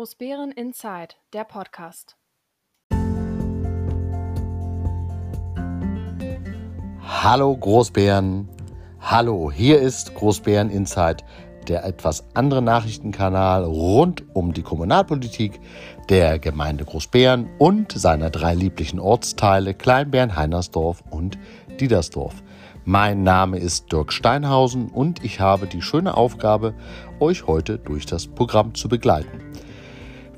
Großbären Inside, der Podcast. Hallo Großbären. Hallo, hier ist Großbären Inside, der etwas andere Nachrichtenkanal rund um die Kommunalpolitik der Gemeinde Großbären und seiner drei lieblichen Ortsteile Kleinbären, Heinersdorf und Diedersdorf. Mein Name ist Dirk Steinhausen und ich habe die schöne Aufgabe, euch heute durch das Programm zu begleiten.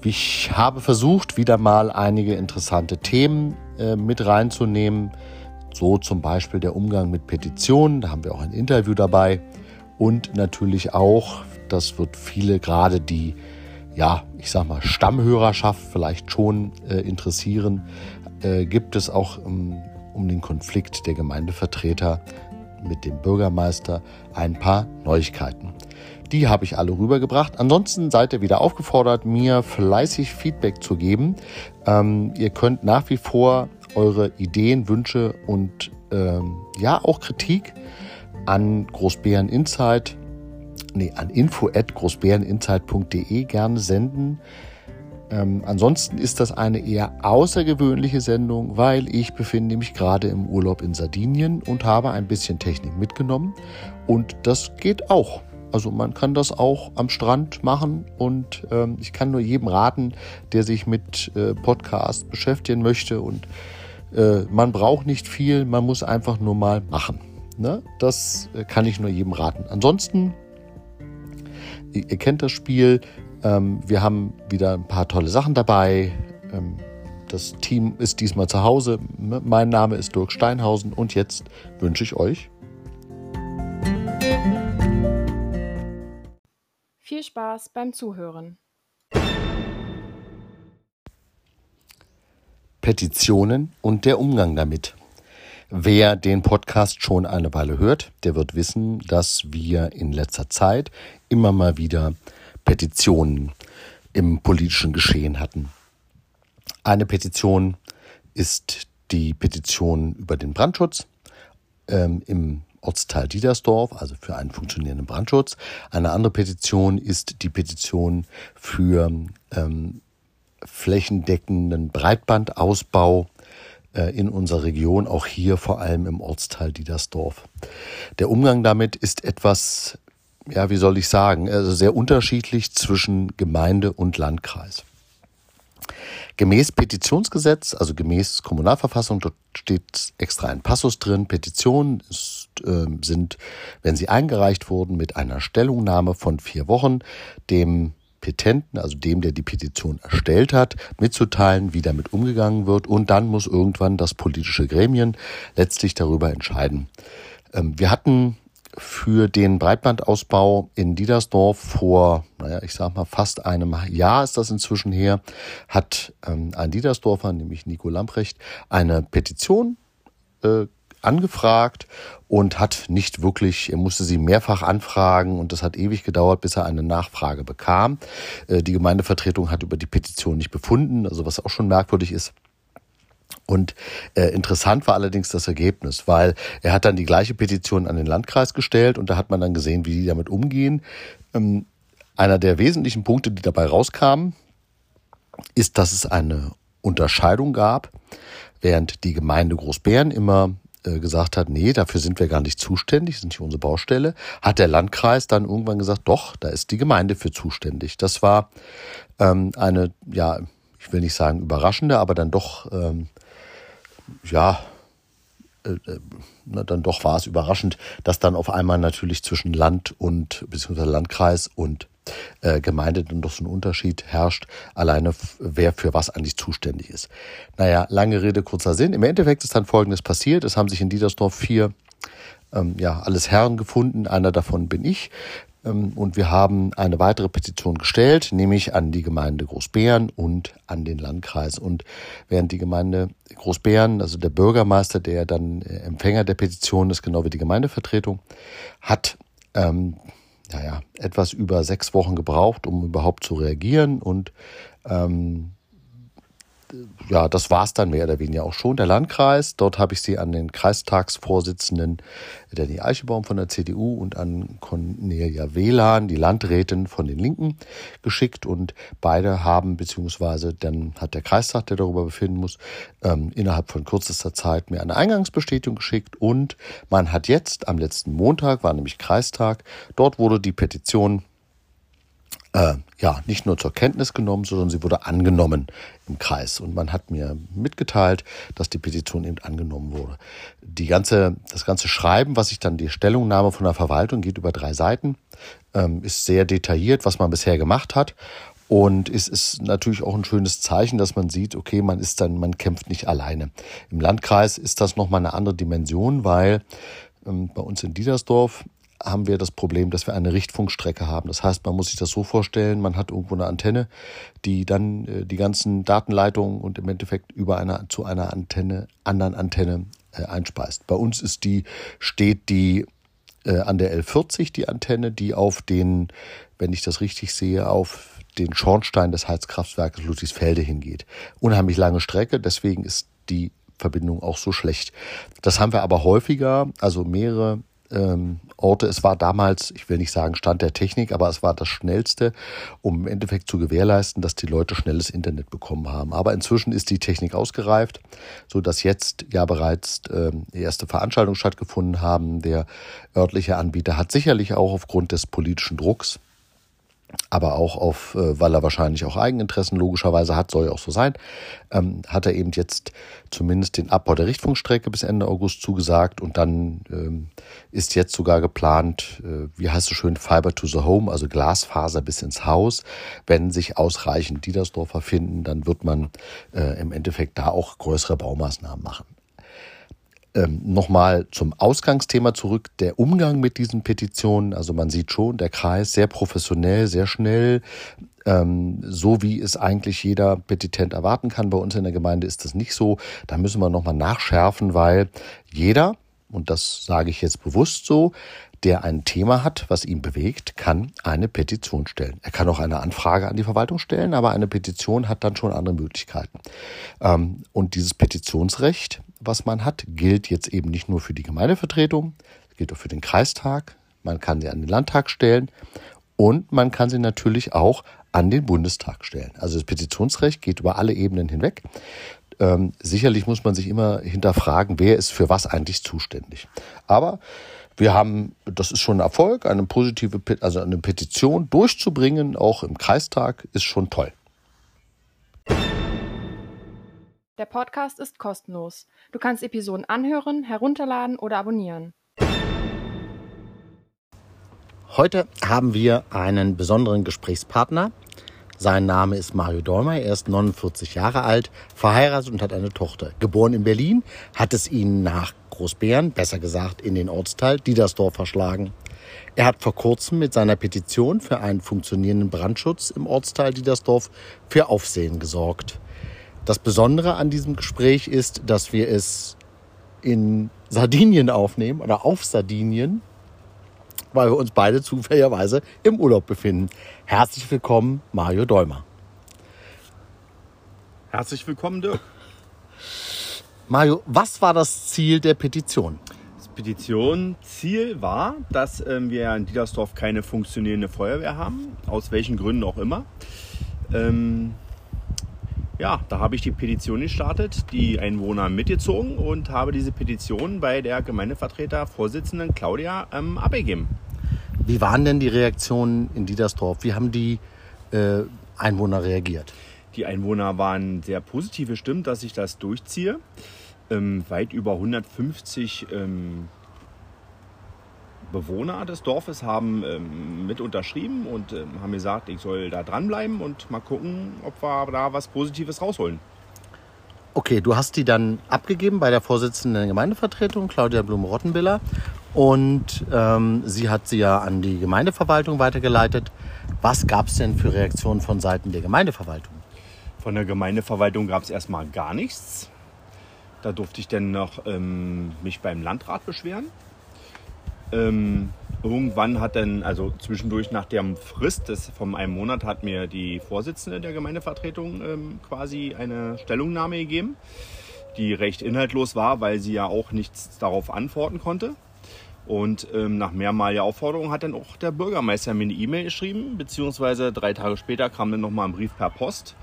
Ich habe versucht, wieder mal einige interessante Themen äh, mit reinzunehmen, so zum Beispiel der Umgang mit Petitionen, da haben wir auch ein Interview dabei. Und natürlich auch, das wird viele gerade die, ja, ich sag mal, Stammhörerschaft vielleicht schon äh, interessieren, äh, gibt es auch ähm, um den Konflikt der Gemeindevertreter mit dem Bürgermeister ein paar Neuigkeiten. Die habe ich alle rübergebracht. Ansonsten seid ihr wieder aufgefordert, mir fleißig Feedback zu geben. Ähm, ihr könnt nach wie vor eure Ideen, Wünsche und ähm, ja auch Kritik an Großbären Insight, nee, an info at großbäreninsight.de gerne senden. Ähm, ansonsten ist das eine eher außergewöhnliche Sendung, weil ich befinde mich gerade im Urlaub in Sardinien und habe ein bisschen Technik mitgenommen und das geht auch. Also man kann das auch am Strand machen und ähm, ich kann nur jedem raten, der sich mit äh, Podcast beschäftigen möchte und äh, man braucht nicht viel, man muss einfach nur mal machen. Ne? Das äh, kann ich nur jedem raten. Ansonsten, ihr, ihr kennt das Spiel, ähm, wir haben wieder ein paar tolle Sachen dabei. Ähm, das Team ist diesmal zu Hause. Mein Name ist Dirk Steinhausen und jetzt wünsche ich euch Spaß beim Zuhören. Petitionen und der Umgang damit. Wer den Podcast schon eine Weile hört, der wird wissen, dass wir in letzter Zeit immer mal wieder Petitionen im politischen Geschehen hatten. Eine Petition ist die Petition über den Brandschutz ähm, im Ortsteil Diedersdorf, also für einen funktionierenden Brandschutz. Eine andere Petition ist die Petition für ähm, flächendeckenden Breitbandausbau äh, in unserer Region, auch hier vor allem im Ortsteil Diedersdorf. Der Umgang damit ist etwas ja, wie soll ich sagen, also sehr unterschiedlich zwischen Gemeinde und Landkreis. Gemäß Petitionsgesetz, also gemäß Kommunalverfassung, dort steht extra ein Passus drin. Petitionen ist, äh, sind, wenn sie eingereicht wurden, mit einer Stellungnahme von vier Wochen dem Petenten, also dem, der die Petition erstellt hat, mitzuteilen, wie damit umgegangen wird. Und dann muss irgendwann das politische Gremien letztlich darüber entscheiden. Ähm, wir hatten für den Breitbandausbau in Diedersdorf vor, naja, ich sag mal, fast einem Jahr ist das inzwischen her, hat ähm, ein Diedersdorfer, nämlich Nico Lamprecht, eine Petition äh, angefragt und hat nicht wirklich, er musste sie mehrfach anfragen und das hat ewig gedauert, bis er eine Nachfrage bekam. Äh, die Gemeindevertretung hat über die Petition nicht befunden, also was auch schon merkwürdig ist. Und äh, interessant war allerdings das Ergebnis, weil er hat dann die gleiche Petition an den Landkreis gestellt und da hat man dann gesehen, wie die damit umgehen. Ähm, einer der wesentlichen Punkte, die dabei rauskamen, ist, dass es eine Unterscheidung gab, während die Gemeinde Großbären immer gesagt hat, nee, dafür sind wir gar nicht zuständig, sind nicht unsere Baustelle, hat der Landkreis dann irgendwann gesagt, doch, da ist die Gemeinde für zuständig. Das war ähm, eine, ja, ich will nicht sagen überraschende, aber dann doch ähm, ja, äh, äh, na, dann doch war es überraschend, dass dann auf einmal natürlich zwischen Land und beziehungsweise Landkreis und äh, Gemeinde dann doch so ein Unterschied herrscht, alleine wer für was eigentlich zuständig ist. Naja, lange Rede, kurzer Sinn. Im Endeffekt ist dann Folgendes passiert. Es haben sich in Diedersdorf vier ähm, ja, alles Herren gefunden. Einer davon bin ich. Ähm, und wir haben eine weitere Petition gestellt, nämlich an die Gemeinde Großbären und an den Landkreis. Und während die Gemeinde Großbären, also der Bürgermeister, der dann äh, Empfänger der Petition ist, genau wie die Gemeindevertretung, hat ähm, naja, etwas über sechs Wochen gebraucht, um überhaupt zu reagieren. Und ähm, ja, das war es dann mehr oder weniger auch schon. Der Landkreis, dort habe ich sie an den Kreistagsvorsitzenden Danny Eichebaum von der CDU und an Cornelia Wehlan, die Landrätin von den Linken, geschickt. Und beide haben, beziehungsweise dann hat der Kreistag, der darüber befinden muss, ähm, innerhalb von kürzester Zeit mir eine Eingangsbestätigung geschickt. Und man hat jetzt am letzten Montag, war nämlich Kreistag, dort wurde die Petition äh, ja, nicht nur zur Kenntnis genommen, sondern sie wurde angenommen im Kreis. Und man hat mir mitgeteilt, dass die Petition eben angenommen wurde. Die ganze, das ganze Schreiben, was ich dann die Stellungnahme von der Verwaltung geht über drei Seiten, ähm, ist sehr detailliert, was man bisher gemacht hat. Und es ist natürlich auch ein schönes Zeichen, dass man sieht, okay, man ist dann, man kämpft nicht alleine. Im Landkreis ist das nochmal eine andere Dimension, weil ähm, bei uns in Diedersdorf haben wir das Problem, dass wir eine Richtfunkstrecke haben. Das heißt, man muss sich das so vorstellen, man hat irgendwo eine Antenne, die dann äh, die ganzen Datenleitungen und im Endeffekt über eine, zu einer Antenne, anderen Antenne äh, einspeist. Bei uns ist die, steht die äh, an der L40, die Antenne, die auf den, wenn ich das richtig sehe, auf den Schornstein des Heizkraftwerkes Ludwigsfelde hingeht. Unheimlich lange Strecke, deswegen ist die Verbindung auch so schlecht. Das haben wir aber häufiger, also mehrere ähm, Orte. Es war damals, ich will nicht sagen Stand der Technik, aber es war das Schnellste, um im Endeffekt zu gewährleisten, dass die Leute schnelles Internet bekommen haben. Aber inzwischen ist die Technik ausgereift, so dass jetzt ja bereits ähm, erste Veranstaltungen stattgefunden haben. Der örtliche Anbieter hat sicherlich auch aufgrund des politischen Drucks aber auch auf, äh, weil er wahrscheinlich auch Eigeninteressen logischerweise hat, soll ja auch so sein, ähm, hat er eben jetzt zumindest den Abbau der Richtfunkstrecke bis Ende August zugesagt und dann ähm, ist jetzt sogar geplant, äh, wie heißt es schön, Fiber to the Home, also Glasfaser bis ins Haus. Wenn sich ausreichend Diedersdorfer finden, dann wird man äh, im Endeffekt da auch größere Baumaßnahmen machen. Ähm, Nochmal zum Ausgangsthema zurück, der Umgang mit diesen Petitionen. Also man sieht schon, der Kreis sehr professionell, sehr schnell, ähm, so wie es eigentlich jeder Petitent erwarten kann. Bei uns in der Gemeinde ist das nicht so. Da müssen wir nochmal nachschärfen, weil jeder, und das sage ich jetzt bewusst so, der ein Thema hat, was ihn bewegt, kann eine Petition stellen. Er kann auch eine Anfrage an die Verwaltung stellen, aber eine Petition hat dann schon andere Möglichkeiten. Ähm, und dieses Petitionsrecht was man hat, gilt jetzt eben nicht nur für die Gemeindevertretung, gilt auch für den Kreistag. Man kann sie an den Landtag stellen und man kann sie natürlich auch an den Bundestag stellen. Also das Petitionsrecht geht über alle Ebenen hinweg. Ähm, sicherlich muss man sich immer hinterfragen, wer ist für was eigentlich zuständig. Aber wir haben, das ist schon ein Erfolg, eine positive, also eine Petition durchzubringen, auch im Kreistag, ist schon toll. Der Podcast ist kostenlos. Du kannst Episoden anhören, herunterladen oder abonnieren. Heute haben wir einen besonderen Gesprächspartner. Sein Name ist Mario Dolmer. Er ist 49 Jahre alt, verheiratet und hat eine Tochter. Geboren in Berlin, hat es ihn nach Großbären, besser gesagt in den Ortsteil Diedersdorf verschlagen. Er hat vor kurzem mit seiner Petition für einen funktionierenden Brandschutz im Ortsteil Diedersdorf für Aufsehen gesorgt. Das Besondere an diesem Gespräch ist, dass wir es in Sardinien aufnehmen oder auf Sardinien, weil wir uns beide zufälligerweise im Urlaub befinden. Herzlich willkommen, Mario Dolmer. Herzlich willkommen, Dirk. Mario, was war das Ziel der Petition? Das Petition-Ziel war, dass ähm, wir in Diedersdorf keine funktionierende Feuerwehr haben, aus welchen Gründen auch immer. Ähm, ja, da habe ich die Petition gestartet, die Einwohner mitgezogen und habe diese Petition bei der Gemeindevertreter-Vorsitzenden Claudia ähm, abgegeben. Wie waren denn die Reaktionen in Diedersdorf? Wie haben die äh, Einwohner reagiert? Die Einwohner waren sehr positiv gestimmt, dass ich das durchziehe. Ähm, weit über 150 ähm, Bewohner des Dorfes haben ähm, mit unterschrieben und ähm, haben gesagt, ich soll da dranbleiben und mal gucken, ob wir da was Positives rausholen. Okay, du hast die dann abgegeben bei der Vorsitzenden der Gemeindevertretung, Claudia Blum-Rottenbiller. Und ähm, sie hat sie ja an die Gemeindeverwaltung weitergeleitet. Was gab es denn für Reaktionen von Seiten der Gemeindeverwaltung? Von der Gemeindeverwaltung gab es erstmal gar nichts. Da durfte ich dann noch ähm, mich beim Landrat beschweren. Ähm, irgendwann hat dann, also zwischendurch nach der Frist des, von einem Monat hat mir die Vorsitzende der Gemeindevertretung ähm, quasi eine Stellungnahme gegeben, die recht inhaltlos war, weil sie ja auch nichts darauf antworten konnte. Und ähm, nach mehrmaliger Aufforderung hat dann auch der Bürgermeister mir eine E-Mail geschrieben, beziehungsweise drei Tage später kam dann nochmal ein Brief per Post.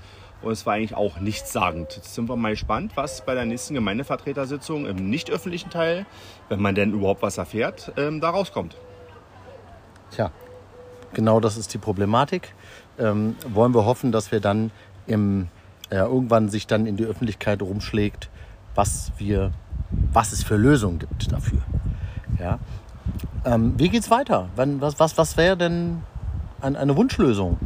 Und es war eigentlich auch nichtssagend. Jetzt sind wir mal gespannt, was bei der nächsten Gemeindevertretersitzung im nicht öffentlichen Teil, wenn man denn überhaupt was erfährt, ähm, da rauskommt. Tja, genau das ist die Problematik. Ähm, wollen wir hoffen, dass wir dann im, ja, irgendwann sich dann in die Öffentlichkeit rumschlägt, was wir, was es für Lösungen gibt dafür. Ja. Ähm, wie geht's weiter? Wann, was was, was wäre denn ein, eine Wunschlösung?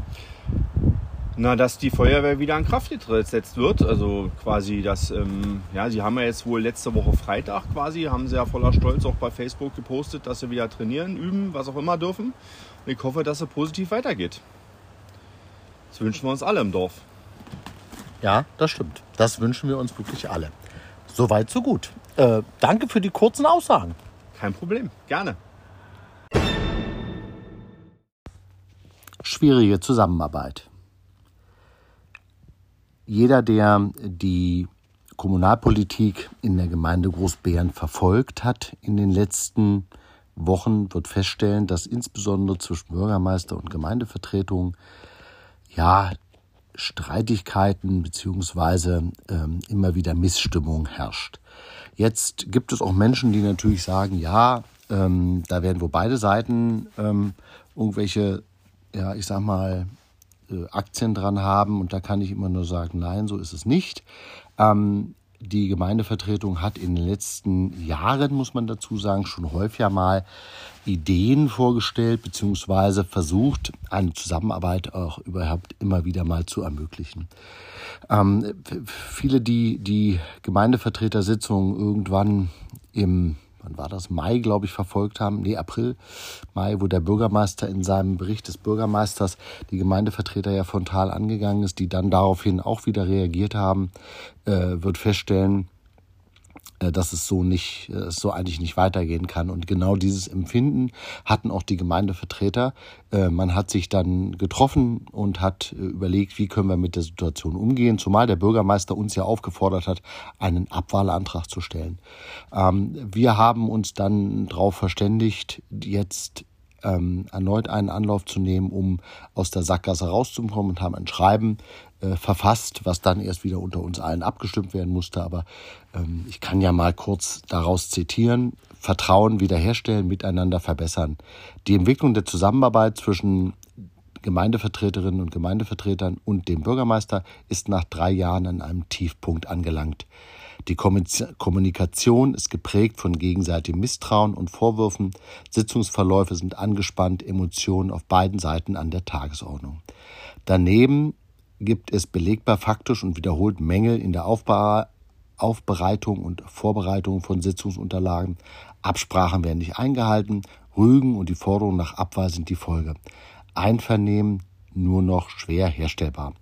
Na, dass die Feuerwehr wieder in Kraft gesetzt wird. Also quasi das, ähm, ja, sie haben ja jetzt wohl letzte Woche Freitag quasi, haben sie ja voller Stolz auch bei Facebook gepostet, dass sie wieder trainieren, üben, was auch immer dürfen. Und ich hoffe, dass es positiv weitergeht. Das wünschen wir uns alle im Dorf. Ja, das stimmt. Das wünschen wir uns wirklich alle. Soweit, so gut. Äh, danke für die kurzen Aussagen. Kein Problem, gerne. Schwierige Zusammenarbeit. Jeder, der die Kommunalpolitik in der Gemeinde Großbären verfolgt hat in den letzten Wochen, wird feststellen, dass insbesondere zwischen Bürgermeister und Gemeindevertretung ja Streitigkeiten beziehungsweise ähm, immer wieder Missstimmung herrscht. Jetzt gibt es auch Menschen, die natürlich sagen, ja, ähm, da werden wohl beide Seiten ähm, irgendwelche, ja, ich sag mal, Aktien dran haben. Und da kann ich immer nur sagen, nein, so ist es nicht. Ähm, die Gemeindevertretung hat in den letzten Jahren, muss man dazu sagen, schon häufiger mal Ideen vorgestellt beziehungsweise versucht, eine Zusammenarbeit auch überhaupt immer wieder mal zu ermöglichen. Ähm, viele, die die Gemeindevertretersitzung irgendwann im wann war das, Mai, glaube ich, verfolgt haben, nee, April, Mai, wo der Bürgermeister in seinem Bericht des Bürgermeisters die Gemeindevertreter ja frontal angegangen ist, die dann daraufhin auch wieder reagiert haben, äh, wird feststellen, dass es so nicht, äh, so eigentlich nicht weitergehen kann. Und genau dieses Empfinden hatten auch die Gemeindevertreter. Äh, man hat sich dann getroffen und hat überlegt, wie können wir mit der Situation umgehen, zumal der Bürgermeister uns ja aufgefordert hat, einen Abwahlantrag zu stellen. Ähm, wir haben uns dann darauf verständigt, jetzt ähm, erneut einen Anlauf zu nehmen, um aus der Sackgasse rauszukommen und haben ein Schreiben äh, verfasst, was dann erst wieder unter uns allen abgestimmt werden musste. Aber ähm, ich kann ja mal kurz daraus zitieren. Vertrauen wiederherstellen, miteinander verbessern. Die Entwicklung der Zusammenarbeit zwischen Gemeindevertreterinnen und Gemeindevertretern und dem Bürgermeister ist nach drei Jahren an einem Tiefpunkt angelangt. Die Kommunikation ist geprägt von gegenseitigem Misstrauen und Vorwürfen. Sitzungsverläufe sind angespannt, Emotionen auf beiden Seiten an der Tagesordnung. Daneben gibt es belegbar faktisch und wiederholt Mängel in der Aufbereitung und Vorbereitung von Sitzungsunterlagen. Absprachen werden nicht eingehalten. Rügen und die Forderung nach Abwahl sind die Folge. Einvernehmen nur noch schwer herstellbar.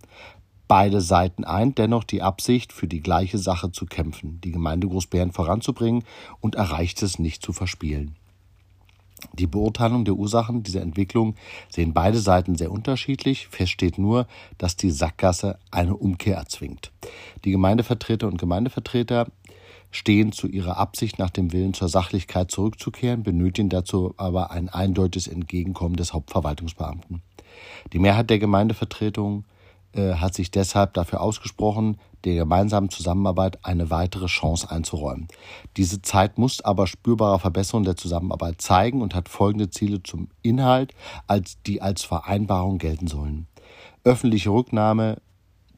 Beide Seiten eint dennoch die Absicht, für die gleiche Sache zu kämpfen, die Gemeinde Großbären voranzubringen und erreicht es nicht zu verspielen. Die Beurteilung der Ursachen dieser Entwicklung sehen beide Seiten sehr unterschiedlich. Fest steht nur, dass die Sackgasse eine Umkehr erzwingt. Die Gemeindevertreter und Gemeindevertreter stehen zu ihrer Absicht nach dem Willen zur Sachlichkeit zurückzukehren, benötigen dazu aber ein eindeutiges Entgegenkommen des Hauptverwaltungsbeamten. Die Mehrheit der Gemeindevertretung äh, hat sich deshalb dafür ausgesprochen, der gemeinsamen Zusammenarbeit eine weitere Chance einzuräumen. Diese Zeit muss aber spürbare Verbesserung der Zusammenarbeit zeigen und hat folgende Ziele zum Inhalt, als die als Vereinbarung gelten sollen. Öffentliche Rücknahme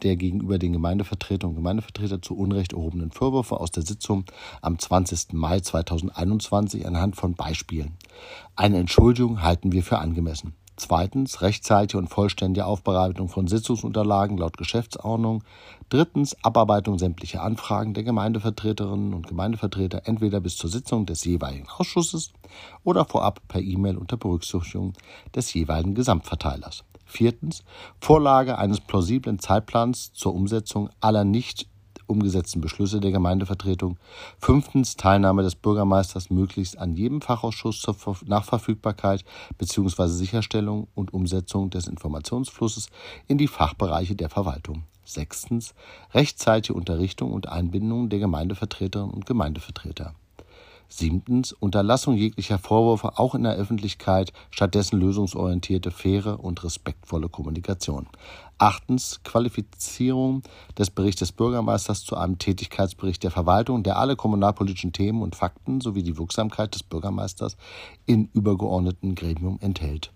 der gegenüber den Gemeindevertretern und Gemeindevertreter zu Unrecht erhobenen Vorwürfe aus der Sitzung am 20. Mai 2021 anhand von Beispielen. Eine Entschuldigung halten wir für angemessen. Zweitens rechtzeitige und vollständige Aufbereitung von Sitzungsunterlagen laut Geschäftsordnung. Drittens Abarbeitung sämtlicher Anfragen der Gemeindevertreterinnen und Gemeindevertreter entweder bis zur Sitzung des jeweiligen Ausschusses oder vorab per E-Mail unter Berücksichtigung des jeweiligen Gesamtverteilers. Viertens Vorlage eines plausiblen Zeitplans zur Umsetzung aller nicht umgesetzten Beschlüsse der Gemeindevertretung. Fünftens Teilnahme des Bürgermeisters möglichst an jedem Fachausschuss zur Nachverfügbarkeit bzw. Sicherstellung und Umsetzung des Informationsflusses in die Fachbereiche der Verwaltung. Sechstens rechtzeitige Unterrichtung und Einbindung der Gemeindevertreterinnen und Gemeindevertreter. Siebtens Unterlassung jeglicher Vorwürfe auch in der Öffentlichkeit, stattdessen lösungsorientierte, faire und respektvolle Kommunikation. Achtens Qualifizierung des Berichts des Bürgermeisters zu einem Tätigkeitsbericht der Verwaltung, der alle kommunalpolitischen Themen und Fakten sowie die Wirksamkeit des Bürgermeisters in übergeordneten Gremium enthält.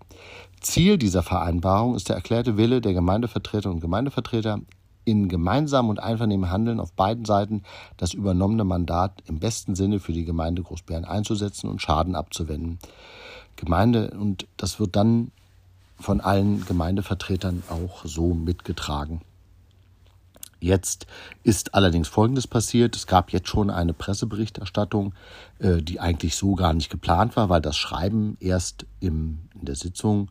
Ziel dieser Vereinbarung ist der erklärte Wille der Gemeindevertreterinnen und Gemeindevertreter, in gemeinsamem und einvernehmen Handeln auf beiden Seiten das übernommene Mandat im besten Sinne für die Gemeinde Großbären einzusetzen und Schaden abzuwenden. Gemeinde und das wird dann von allen Gemeindevertretern auch so mitgetragen. Jetzt ist allerdings Folgendes passiert. Es gab jetzt schon eine Presseberichterstattung, äh, die eigentlich so gar nicht geplant war, weil das Schreiben erst in der Sitzung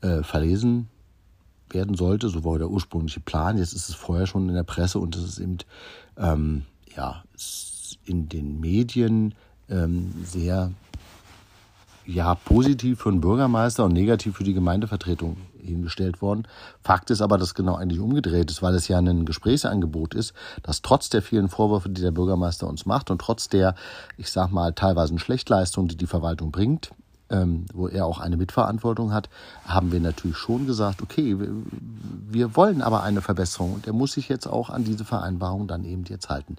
äh, verlesen werden sollte. So war der ursprüngliche Plan. Jetzt ist es vorher schon in der Presse und es ist eben ähm, ja, in den Medien ähm, sehr ja, positiv für den Bürgermeister und negativ für die Gemeindevertretung hingestellt worden. Fakt ist aber, dass genau eigentlich umgedreht ist, weil es ja ein Gesprächsangebot ist, dass trotz der vielen Vorwürfe, die der Bürgermeister uns macht und trotz der, ich sag mal, teilweise Schlechtleistung, die die Verwaltung bringt, ähm, wo er auch eine Mitverantwortung hat, haben wir natürlich schon gesagt, okay, wir, wollen aber eine Verbesserung und er muss sich jetzt auch an diese Vereinbarung dann eben jetzt halten.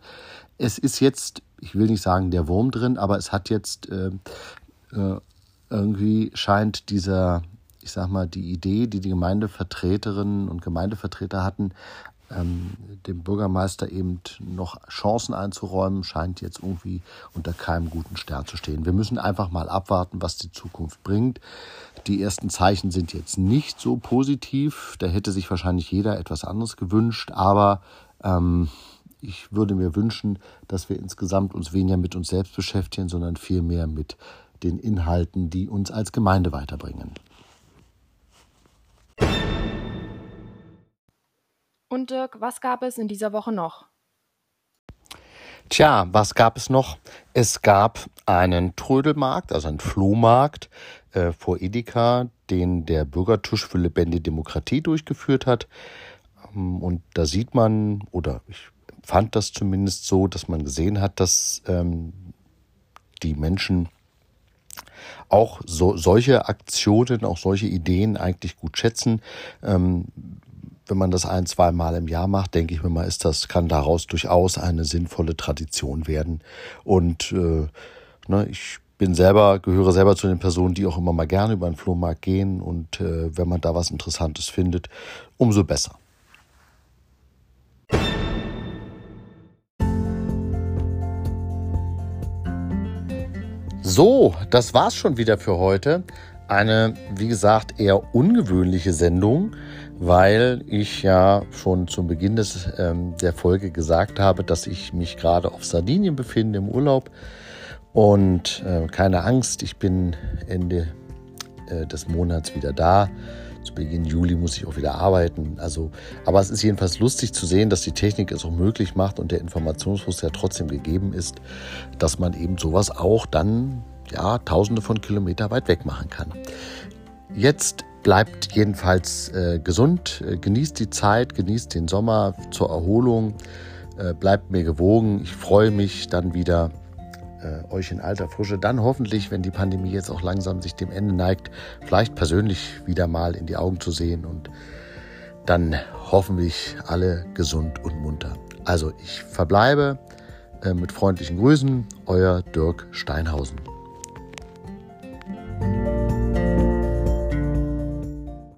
Es ist jetzt, ich will nicht sagen der Wurm drin, aber es hat jetzt äh, äh, irgendwie scheint dieser, ich sag mal, die Idee, die die Gemeindevertreterinnen und Gemeindevertreter hatten, ähm, dem Bürgermeister eben noch Chancen einzuräumen, scheint jetzt irgendwie unter keinem guten Stern zu stehen. Wir müssen einfach mal abwarten, was die Zukunft bringt. Die ersten Zeichen sind jetzt nicht so positiv. Da hätte sich wahrscheinlich jeder etwas anderes gewünscht, aber ähm, ich würde mir wünschen, dass wir insgesamt uns weniger mit uns selbst beschäftigen, sondern vielmehr mit den Inhalten, die uns als Gemeinde weiterbringen. Und Dirk, was gab es in dieser Woche noch? Tja, was gab es noch? Es gab einen Trödelmarkt, also einen Flohmarkt äh, vor Edeka, den der Bürgertusch für lebendige Demokratie durchgeführt hat. Ähm, und da sieht man, oder ich fand das zumindest so, dass man gesehen hat, dass ähm, die Menschen auch so, solche Aktionen, auch solche Ideen eigentlich gut schätzen. Ähm, wenn man das ein, zwei Mal im Jahr macht, denke ich mir mal, ist das, kann daraus durchaus eine sinnvolle Tradition werden. Und äh, ne, ich bin selber, gehöre selber zu den Personen, die auch immer mal gerne über den Flohmarkt gehen. Und äh, wenn man da was Interessantes findet, umso besser. So, das war's schon wieder für heute. Eine, wie gesagt, eher ungewöhnliche Sendung weil ich ja schon zum Beginn des, ähm, der Folge gesagt habe, dass ich mich gerade auf Sardinien befinde im Urlaub. Und äh, keine Angst, ich bin Ende äh, des Monats wieder da. Zu Beginn Juli muss ich auch wieder arbeiten. Also, aber es ist jedenfalls lustig zu sehen, dass die Technik es auch möglich macht und der Informationsfluss ja trotzdem gegeben ist, dass man eben sowas auch dann ja tausende von Kilometer weit weg machen kann. Jetzt Bleibt jedenfalls äh, gesund, äh, genießt die Zeit, genießt den Sommer zur Erholung, äh, bleibt mir gewogen. Ich freue mich dann wieder, äh, euch in alter Frische, dann hoffentlich, wenn die Pandemie jetzt auch langsam sich dem Ende neigt, vielleicht persönlich wieder mal in die Augen zu sehen und dann hoffentlich alle gesund und munter. Also ich verbleibe äh, mit freundlichen Grüßen, euer Dirk Steinhausen. thank you